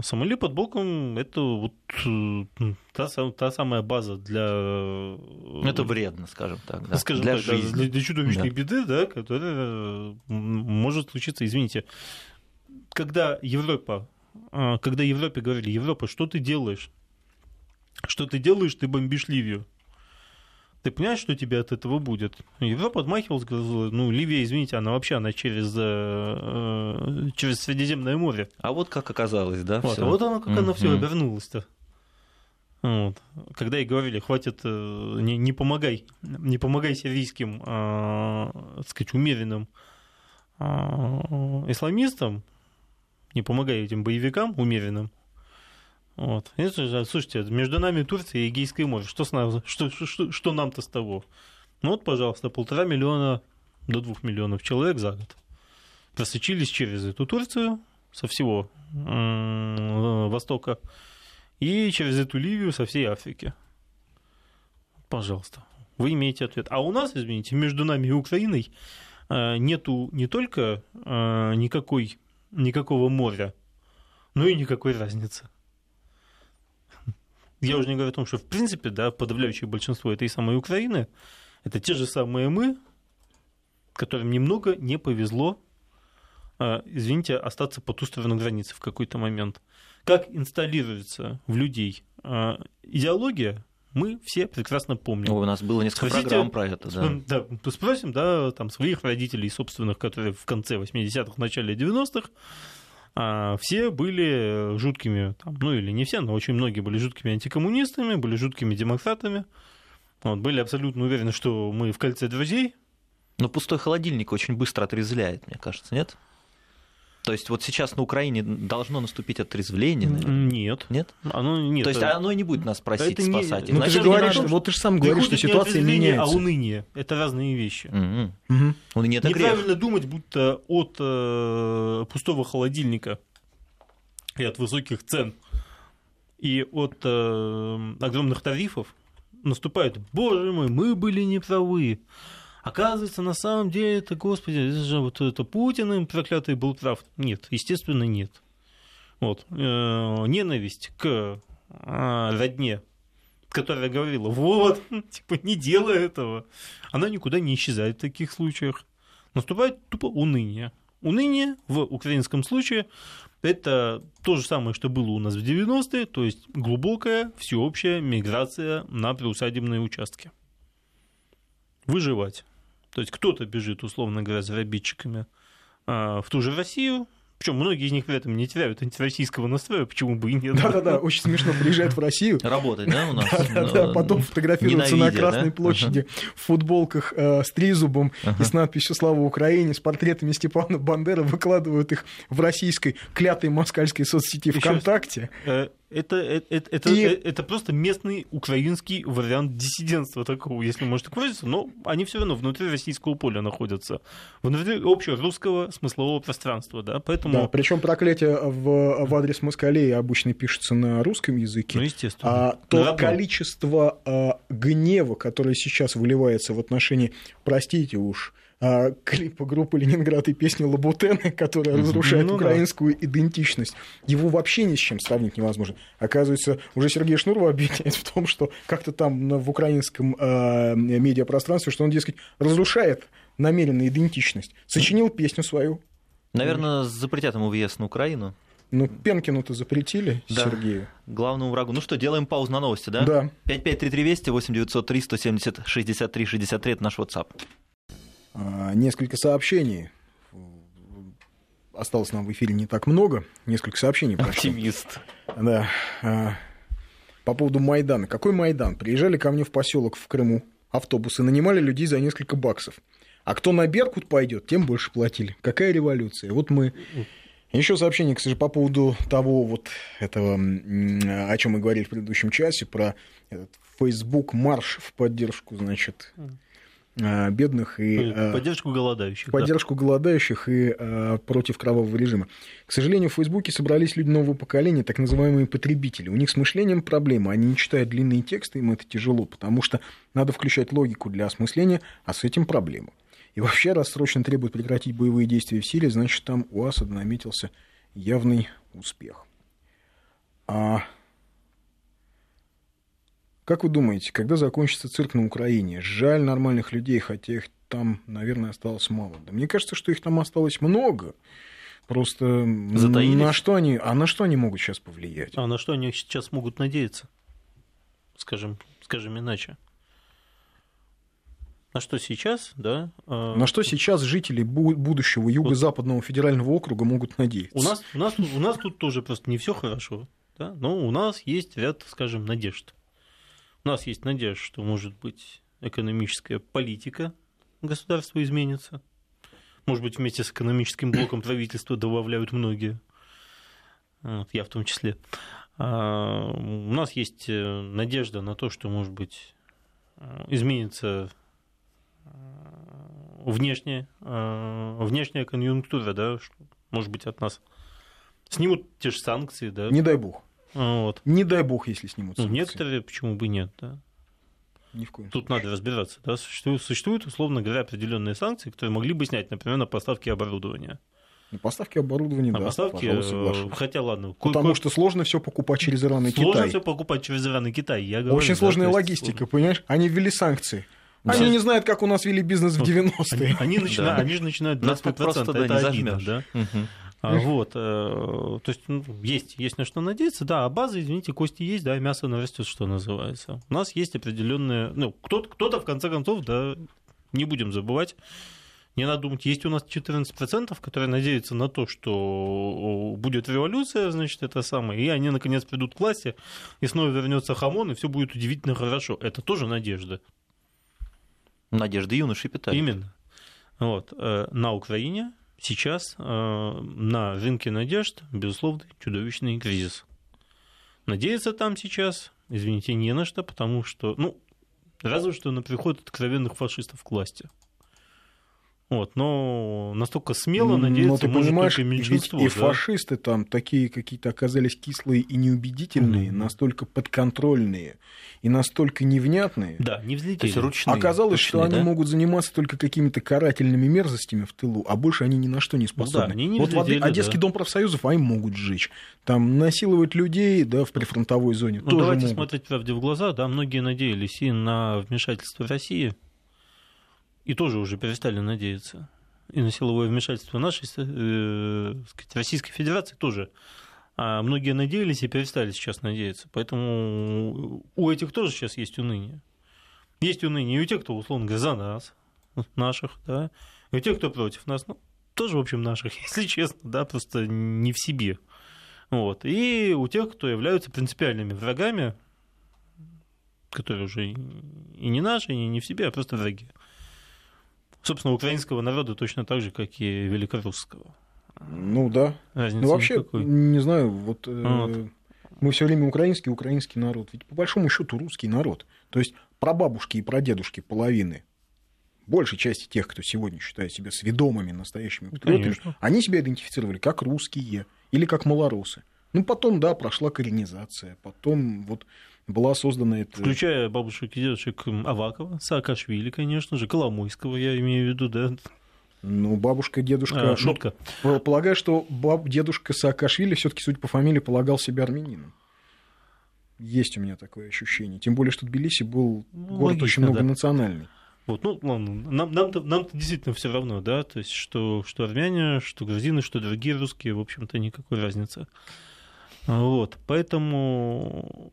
Сомали под боком это вот э, та, та самая база для... Ну, это вредно, скажем так. Да. Скажем для так, жизни. Для, для чудовищной да. беды, да, которая может случиться, извините. Когда Европа, а, когда Европе говорили, Европа, что ты делаешь? Что ты делаешь, ты бомбишь Ливию. Ты понимаешь, что тебе от этого будет? Европа отмахивалась, говорила, ну, Ливия, извините, она вообще, она через, э, через Средиземное море. А вот как оказалось, да? Вот, всё? а вот оно, как оно все Мгм. обернулось-то. Вот. Когда и говорили, хватит, э, не, не помогай, не помогай сирийским, э, так сказать, умеренным э, исламистам, не помогай этим боевикам умеренным. Вот. Это же, слушайте, между нами Турция и Эгейское море. Что, с нам, что, что, что нам-то с того? Ну вот, пожалуйста, полтора миллиона до двух миллионов человек за год просочились через эту Турцию со всего Востока и через эту Ливию со всей Африки. Пожалуйста, вы имеете ответ. А у нас, извините, между нами и Украиной э, нету не только э, никакой, никакого моря, но и никакой разницы. (laughs) Я уже не говорю о том, что в принципе, да, подавляющее большинство этой самой Украины это те же самые мы, которым немного не повезло, э, извините, остаться по ту сторону границы в какой-то момент. Как инсталируется в людей э, идеология, мы все прекрасно помним. Ой, у нас было несколько Спросите- программ про это, да. Да, спросим, да, там своих родителей собственных, которые в конце 80-х, начале 90-х, а, все были жуткими, там, ну или не все, но очень многие были жуткими антикоммунистами, были жуткими демократами, вот, были абсолютно уверены, что мы в кольце друзей, Но пустой холодильник очень быстро отрезвляет, мне кажется, нет? То есть вот сейчас на Украине должно наступить отрезвление, наверное. Нет. Нет? Оно нет. То есть оно и не будет нас просить Это не- спасать. Ну, Ну, ты же говоришь, том, вот ты же сам говоришь, что не ситуация отрезвление, меняется. А уныние. Это разные вещи. И не это грех. Неправильно думать, будто от э, пустого холодильника и от высоких цен и от э, огромных тарифов наступает, боже мой, мы были неправы. Оказывается, на самом деле, это, господи, это же вот это Путин им проклятый был прав. Нет, естественно, нет. Вот. Э, ненависть к а, родне, которая говорила, вот, (laughs) типа, не делай этого, она никуда не исчезает в таких случаях. Наступает тупо уныние. Уныние в украинском случае это то же самое, что было у нас в 90-е, то есть глубокая всеобщая миграция на приусадебные участки. Выживать. То есть кто-то бежит, условно говоря, за обидчиками а, в ту же Россию, причем многие из них при этом не теряют антироссийского настроя, почему бы и нет. Да-да-да, очень смешно приезжает в Россию. Работать, да, у нас? Да, Ну, потом фотографируются на Красной площади в футболках э, с тризубом и с надписью «Слава Украине», с портретами Степана Бандеры, выкладывают их в российской клятой москальской соцсети ВКонтакте. Э, Это, это, это, это, И- э, это просто местный украинский вариант диссидентства такого, если можно так выразиться, но они все равно внутри российского поля находятся, внутри общего русского смыслового пространства, да, поэтому, Да, причем проклятие в, в адрес москалей обычно пишется на русском языке. ну, естественно. А то родном. количество а, гнева, которое сейчас выливается в отношении, простите уж, а, клипа группы Ленинград и песни Лабутены, которая разрушает Ну да. украинскую идентичность, его вообще ни с чем сравнить невозможно. Оказывается, уже Сергей Шнуров объясняет в том, что как-то там в украинском а, медиапространстве, что он, дескать, разрушает намеренно идентичность. Сочинил песню свою. Наверное, запретят ему въезд на Украину. Ну, Пенкину-то запретили Да. Сергею. Главному врагу. Ну что, делаем паузу на новости, да? Да. 5533 Вести, 8903 170 63 63, это наш WhatsApp. А, Несколько сообщений. Осталось нам в эфире не так много. Несколько сообщений прошло. Оптимист. Да. А, По поводу Майдана. Какой Майдан? Приезжали ко мне в поселок в Крыму автобусы, нанимали людей за несколько баксов. А кто на Беркут пойдет, тем больше платили. Какая революция? Вот мы... Еще сообщение, кстати, по поводу того вот этого, о чем мы говорили в предыдущем часе, про этот Facebook марш в поддержку, значит, бедных и а, Поддержку голодающих. в да. поддержку голодающих и э, против кровавого режима. К сожалению, в Фейсбуке собрались люди нового поколения, так называемые потребители. У них с мышлением проблемы. Они не читают длинные тексты, им это тяжело, потому что надо включать логику для осмысления, а с этим проблема. И вообще, раз срочно требуют прекратить боевые действия в Сирии, значит, там у Асада наметился явный успех. А как вы думаете, когда закончится цирк на Украине? Жаль нормальных людей, хотя их там, наверное, осталось мало. Да мне кажется, что их там осталось много. Просто Затаились? на что они, а на что они могут сейчас повлиять? А на что они сейчас могут надеяться? Скажем, скажем иначе. На что сейчас, да? э, На что сейчас жители бу- будущего Юго-Западного федерального округа могут надеяться? У нас, у, нас, у нас тут тоже просто не все хорошо, да? но у нас есть ряд, скажем, надежд. У нас есть надежда, что, может быть, экономическая политика государства изменится. Может быть, вместе с экономическим блоком правительства добавляют многие. Вот, я в том числе. А, у нас есть э, надежда на то, что, может быть, э, изменится э, внешняя, внешняя конъюнктура, да, может быть, от нас снимут те же санкции, да. Не дай бог. Вот. Не дай бог, если снимут Ну, санкции. некоторые, почему бы нет, да. Ни в коем Тут случае. надо разбираться, да. Существуют, существуют, условно говоря, определенные санкции, которые могли бы снять, например, на поставки оборудования. На поставки оборудования, На да, поставки, э, хотя ладно, Потому кое- что сложно все покупать через Иран и сложно Китай. все покупать через Иран и Китай. Я говорю, Очень да, сложная есть логистика, понимаешь? Они ввели санкции. Да. Они не знают, как у нас вели бизнес в Вот. 90-е. Они, они, начинают, Да. они же начинают Нас так 25%, просто, да, это не обидно, зажмёшь. да. Мгм. А, вот, э, то есть ну, есть, есть на что надеяться, да, а база, извините, кости есть, да, мясо нарастет, что называется. У нас есть определенные, ну, кто-то, кто-то в конце концов, да, не будем забывать, не надо думать, есть у нас 14%, которые надеются на то, что будет революция, значит, это самое, и они наконец придут к власти, и снова вернется хамон, и все будет удивительно хорошо. Это тоже надежда. Надежды юноши питают. Именно. Вот. э, На Украине сейчас э, на рынке надежд, безусловно, чудовищный кризис. Надеяться там сейчас, извините, не на что, потому что, ну, разве что на приход откровенных фашистов к власти. Вот, но настолько смело Но надеяться Ну, ты может понимаешь, только ведь меньшинство. и да. фашисты там такие какие-то оказались кислые и неубедительные, Мгм. настолько подконтрольные и настолько невнятные. Да, не То есть взлетели. ручные. Оказалось, что ручные, они да? могут заниматься только какими-то карательными мерзостями в тылу, а больше они ни на что не способны. Ну да, они не вот в взлетели, Одесский да. дом профсоюзов они могут сжечь. Там насиловать людей, да, в прифронтовой зоне Ну, тоже давайте могут. смотреть правде в глаза, да, многие надеялись и на вмешательство России, и тоже уже перестали надеяться. И на силовое вмешательство нашей, э, сказать, Российской Федерации тоже. А многие надеялись и перестали сейчас надеяться. Поэтому у этих тоже сейчас есть уныние. Есть уныние и у тех, кто, условно говоря, за нас, наших, да, и у тех, кто против нас, ну, тоже, в общем, наших, (laughs) если честно, да, просто не в себе. Вот. И у тех, кто являются принципиальными врагами, которые уже и не наши, и не в себе, а просто враги. Собственно, украинского народа точно так же, как и великорусского. Ну да. Разницы Ну вообще, никакой. не знаю, вот, э, Вот. мы все время украинский, украинский народ. Ведь по большому счету русский народ. То есть прабабушки и прадедушки половины, большей части тех, кто сегодня считает себя сведомыми, настоящими патриотами, Конечно. они себя идентифицировали как русские или как малорусы. Ну, потом, да, прошла коренизация, потом вот была создана эта... Включая бабушек и дедушек Авакова, Саакашвили, конечно же, Коломойского, я имею в виду, да. Ну, бабушка, дедушка... А, ну, шутка. П- Полагаю, что баб, дедушка Саакашвили все-таки, судя по фамилии, полагал себя армянином. Есть у меня такое ощущение. Тем более, что Тбилиси был Ну, город логично, очень да. многонациональный. Вот, ну, ладно, нам, нам-то, нам-то действительно все равно, да, то есть, что, что армяне, что грузины, что другие русские, в общем-то, никакой разницы. Вот, поэтому...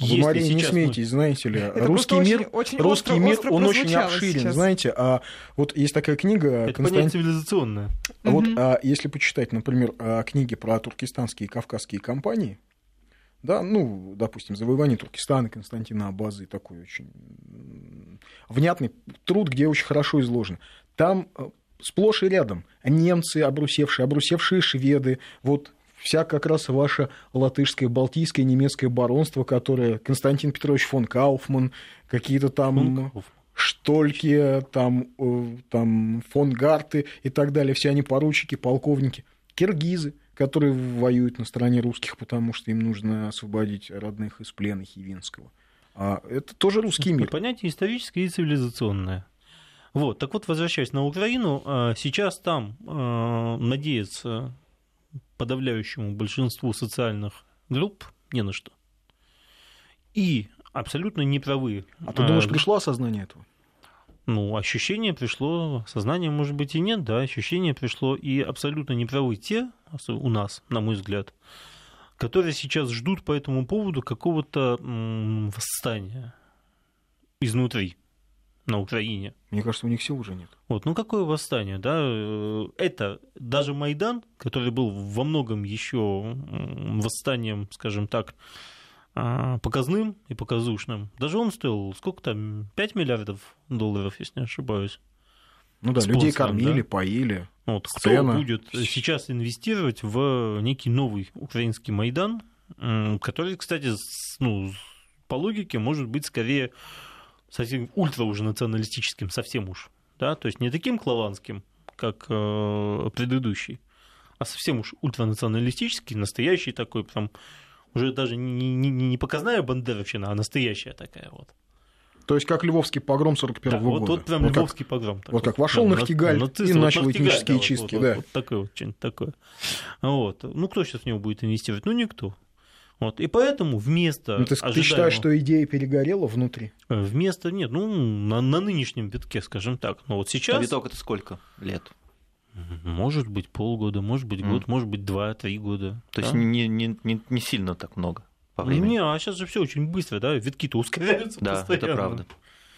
Вы, если Мария, не сейчас мы- смейтесь, знаете ли, Это русский мир, очень- очень русский остро- мир, остро он очень обширен, сейчас. знаете. А вот есть такая книга, Это Константин- понятие цивилизационное. А Вот а, если почитать, например, а, книги про туркестанские и кавказские компании, да, ну, допустим, завоевание Туркестана Константина Абазы, такой очень внятный труд, где очень хорошо изложено. Там э, сплошь и рядом немцы обрусевшие, обрусевшие шведы, вот вся как раз ваша латышское, балтийское, немецкое баронство, которое Константин Петрович фон Кауфман, какие-то там Функов. Штольки, там, э, там фон Гарты и так далее, все они поручики, полковники, киргизы, которые воюют на стороне русских, потому что им нужно освободить родных из плена Хивинского. А это тоже русский мир. Понятие историческое и цивилизационное. Вот, так вот, возвращаясь на Украину, а, сейчас там а, надеяться подавляющему большинству социальных групп не на что. И абсолютно неправы. А ты думаешь, пришло осознание этого? Ну, ощущение пришло, сознание, может быть, и нет, да, ощущение пришло, и абсолютно неправы те, у нас, на мой взгляд, которые сейчас ждут по этому поводу какого-то восстания изнутри. На Украине. Мне кажется, у них сил уже нет. Вот, ну какое восстание, да? Э, Это даже Майдан, который был во многом еще восстанием, скажем так, а, показным и показушным, даже он стоил сколько там, 5 миллиардов долларов, если не ошибаюсь. Ну да, людей кормили, да? поили. Вот, кто Сцена. будет сейчас инвестировать в некий новый украинский Майдан, который, кстати, ну, по логике может быть скорее совсем ультра уже националистическим, совсем уж, да, то есть не таким клаванским, как э, предыдущий, а совсем уж ультранационалистический, настоящий такой, прям уже даже не, не, не показная бандеровщина, а настоящая такая вот. То есть как Львовский погром 41 Да, вот, года. вот прям Вот как- львовский погром. такой. вот как вошел Прям Нахтигаль нацист, и вот начал Нахтигаль, этнические да, вот- чистки, вот- да. Вот, такое вот, что-нибудь такое. Вот. Ну, кто сейчас в него будет инвестировать? Ну, никто. Вот. И поэтому вместо Ну, ты, ты ожидаемого- считаешь, что идея перегорела внутри? э, Вместо, нет, ну, на, на нынешнем витке, скажем так. Но вот А сейчас... виток это сколько лет? Может быть полгода, может быть год, может быть два-три года. То есть да? не, не, не, не сильно так много по времени. Не, а сейчас же все очень быстро, да, витки-то ускоряются да, постоянно. это правда.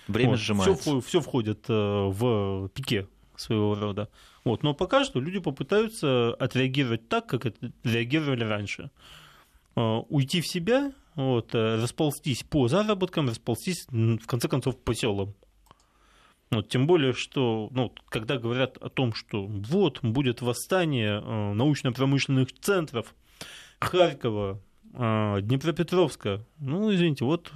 Время сжимается. Все, входит э, в пике своего рода. Вот. Но пока что люди попытаются отреагировать так, как это реагировали раньше. Э, Уйти в себя, вот, э, расползтись по заработкам, расползтись, в конце концов, по селам. Вот, тем более, что ну, когда говорят о том, что вот будет восстание э, научно-промышленных центров Харькова, Днепропетровска, ну, извините, вот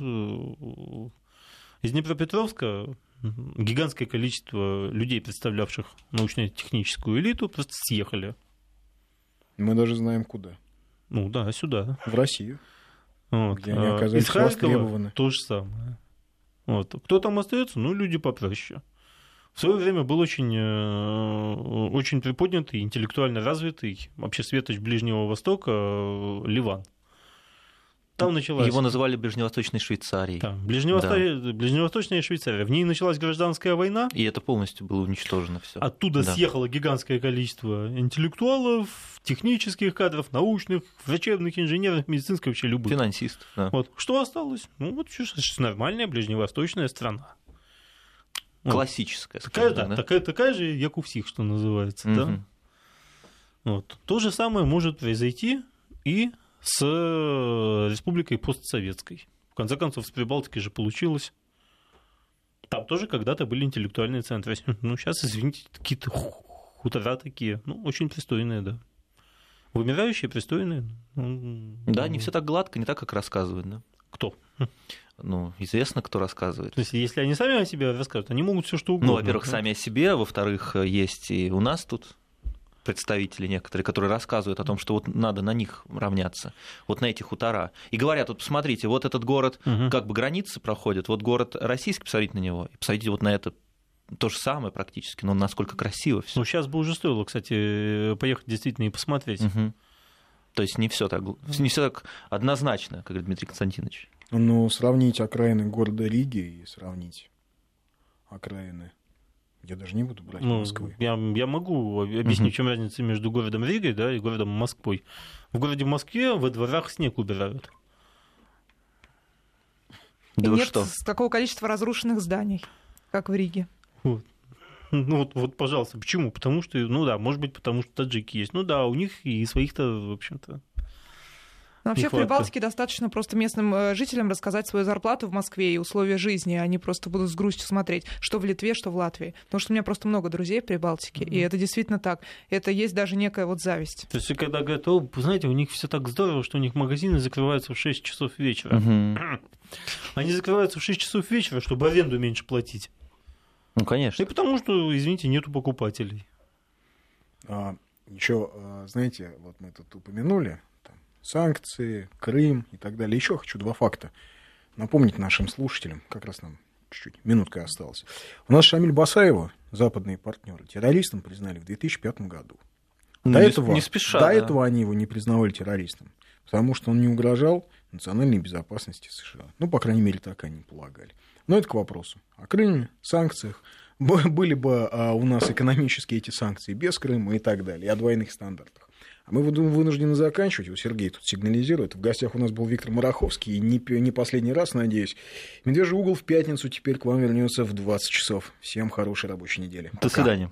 из Днепропетровска гигантское количество людей, представлявших научно-техническую элиту, просто съехали. Мы даже знаем куда. Ну да, сюда. В Россию. Вот. Где они А оказались Из востребованы. то же самое. Вот. Кто там остается? Ну, люди попроще. В свое время был очень, э, очень приподнятый, интеллектуально развитый, вообще светоч Ближнего Востока э, Ливан. Там началась... Его называли Ближневосточной Швейцарией. Да, Ближневосто- Ближневосточная Швейцария. В ней началась гражданская война. И это полностью было уничтожено все. Оттуда Да. съехало гигантское количество интеллектуалов, технических кадров, научных, врачебных, инженерных, медицинских, вообще любых. Финансист. Да. Вот. Что осталось? Ну, вот нормальная ближневосточная страна. Вот. Классическая. Такая, скажем да, да? такая, такая же, як у всех, что называется. Да? Мгм. Вот. То же самое может произойти и с э, республикой постсоветской. В конце концов, с Прибалтикой же получилось. Там тоже когда-то были интеллектуальные центры. (laughs) Ну, сейчас, извините, какие-то ху- хутора такие. Ну, очень пристойные, да. Вымирающие, пристойные. Ну, Да, не все так гладко, не так, как рассказывают, да. Кто? (laughs) Ну, известно, кто рассказывает. То есть, если они сами о себе расскажут, они могут все что угодно. Ну, во-первых, да? сами о себе, а во-вторых, есть и у нас тут представители некоторые, которые рассказывают о том, что вот надо на них равняться, вот на эти хутора. И говорят, вот посмотрите, вот этот город, Мгм. как бы границы проходят, вот город российский, посмотрите на него, и посмотрите вот на это то же самое практически, но насколько красиво все. Ну, сейчас бы уже стоило, кстати, поехать действительно и посмотреть. То есть не все так, не все так однозначно, как говорит Дмитрий Константинович. Ну, сравнить окраины города Риги и сравнить окраины. Я даже не буду брать Ну, Москвы. я, я могу объяснить, Мгм. в чем разница между городом Ригой да, и городом Москвой. В городе Москве во дворах снег убирают. И Да вы нет что? такого количества разрушенных зданий, как в Риге. Вот. Ну вот, вот, пожалуйста, почему? Потому что, ну да, может быть, потому что таджики есть. Ну да, у них и своих-то, в общем-то. Но вообще в Нехватка. Прибалтике достаточно просто местным э, жителям рассказать свою зарплату в Москве и условия жизни. Они просто будут с грустью смотреть, что в Литве, что в Латвии. Потому что у меня просто много друзей в Прибалтике, и Мгм. это действительно так. Это есть даже некая вот зависть. То есть, когда говорят, о, вы знаете, у них все так здорово, что у них магазины закрываются в 6 часов вечера. Мгм. (clears throat) Они закрываются в 6 часов вечера, чтобы аренду меньше платить. Ну, И конечно. потому что, извините, нету покупателей. А, еще, а, знаете, вот мы тут упомянули санкции, Крым и так далее. Еще хочу два факта напомнить нашим слушателям. Как раз нам чуть-чуть, минутка осталась. У нас Шамиль Басаева, западные партнеры, террористом признали в 2005 году. Ну, До, не- этого, не спеша, до да. этого они его не признавали террористом, потому что он не угрожал национальной безопасности США. Ну, по крайней мере, так они полагали. Но это к вопросу о Крыме, санкциях. Были бы а, у нас экономические эти санкции без Крыма и так далее, и о двойных стандартах. А мы вынуждены заканчивать. Вот Сергей тут сигнализирует. В гостях у нас был Виктор Мараховский. И не, не последний раз, надеюсь. Медвежий угол в пятницу теперь к вам вернется в 20 часов. Всем хорошей рабочей недели. До Пока. свидания.